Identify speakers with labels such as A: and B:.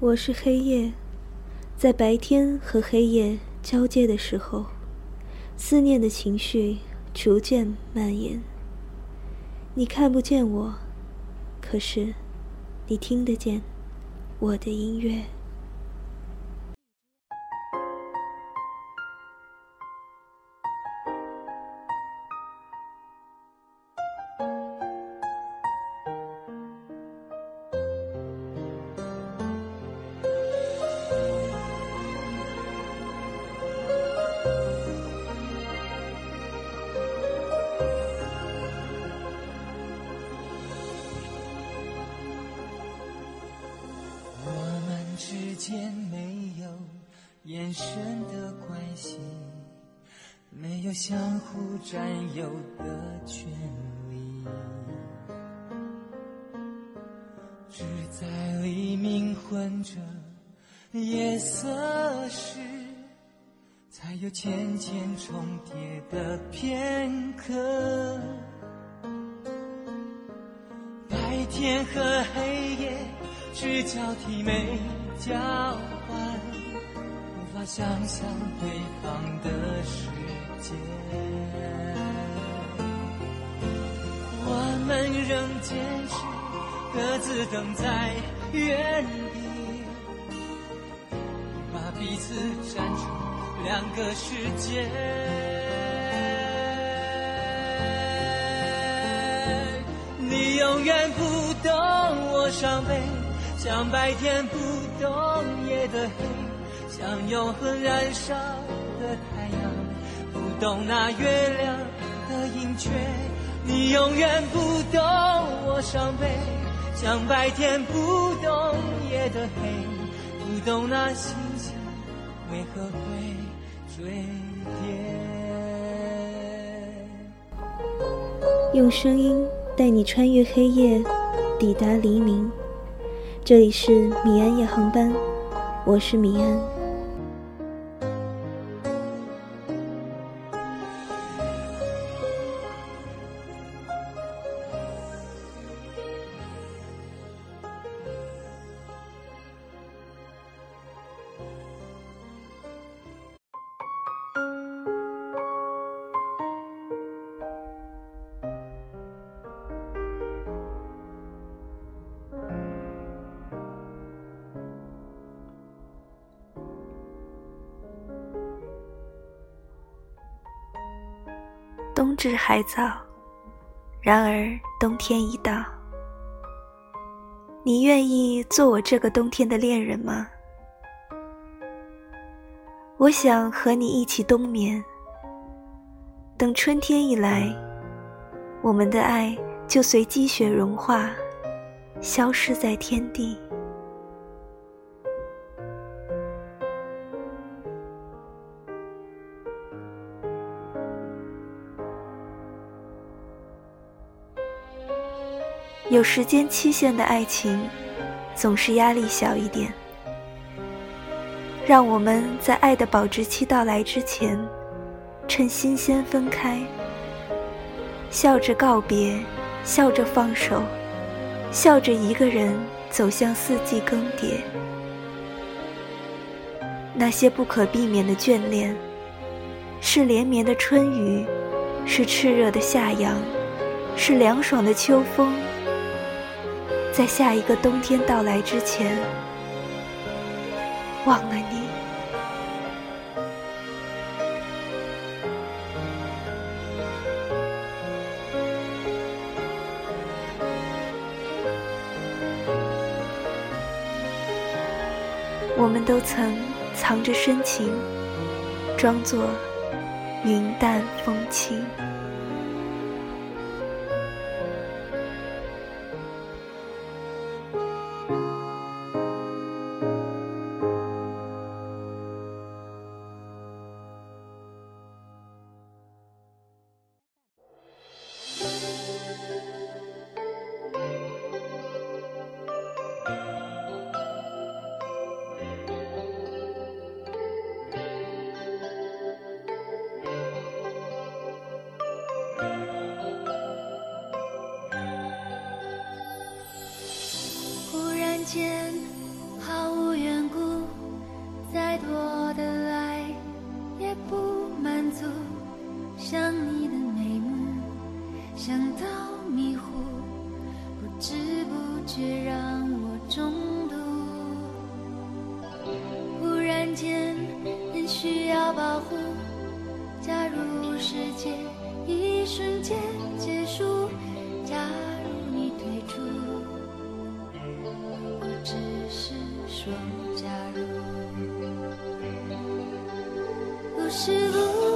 A: 我是黑夜，在白天和黑夜交接的时候，思念的情绪逐渐蔓延。你看不见我，可是你听得见我的音乐。
B: 眼神的关系，没有相互占有的权利，只在黎明混着夜色时，才有浅浅重叠的片刻。白天和黑夜只交替没。交换，想象对方的世界。我们仍坚持各自等在原地，把彼此站成两个世界。你永远不懂我伤悲。像白天不懂夜的黑，像永恒燃烧的太阳，不懂那月亮的盈缺。你永远不懂我伤悲，像白天不懂夜的黑，不懂那星星为何会坠跌。
A: 用声音带你穿越黑夜，抵达黎明。这里是米安夜航班，我是米安。冬至还早，然而冬天已到。你愿意做我这个冬天的恋人吗？我想和你一起冬眠，等春天一来，我们的爱就随积雪融化，消失在天地。有时间期限的爱情，总是压力小一点。让我们在爱的保质期到来之前，趁新鲜分开，笑着告别，笑着放手，笑着一个人走向四季更迭。那些不可避免的眷恋，是连绵的春雨，是炽热的夏阳，是凉爽的秋风。在下一个冬天到来之前，忘了你。我们都曾藏着深情，装作云淡风轻。
C: 我的爱也不满足想你的眉目想到迷糊不知不觉让我中毒。忽然间很需要保护假如世界一瞬间结是不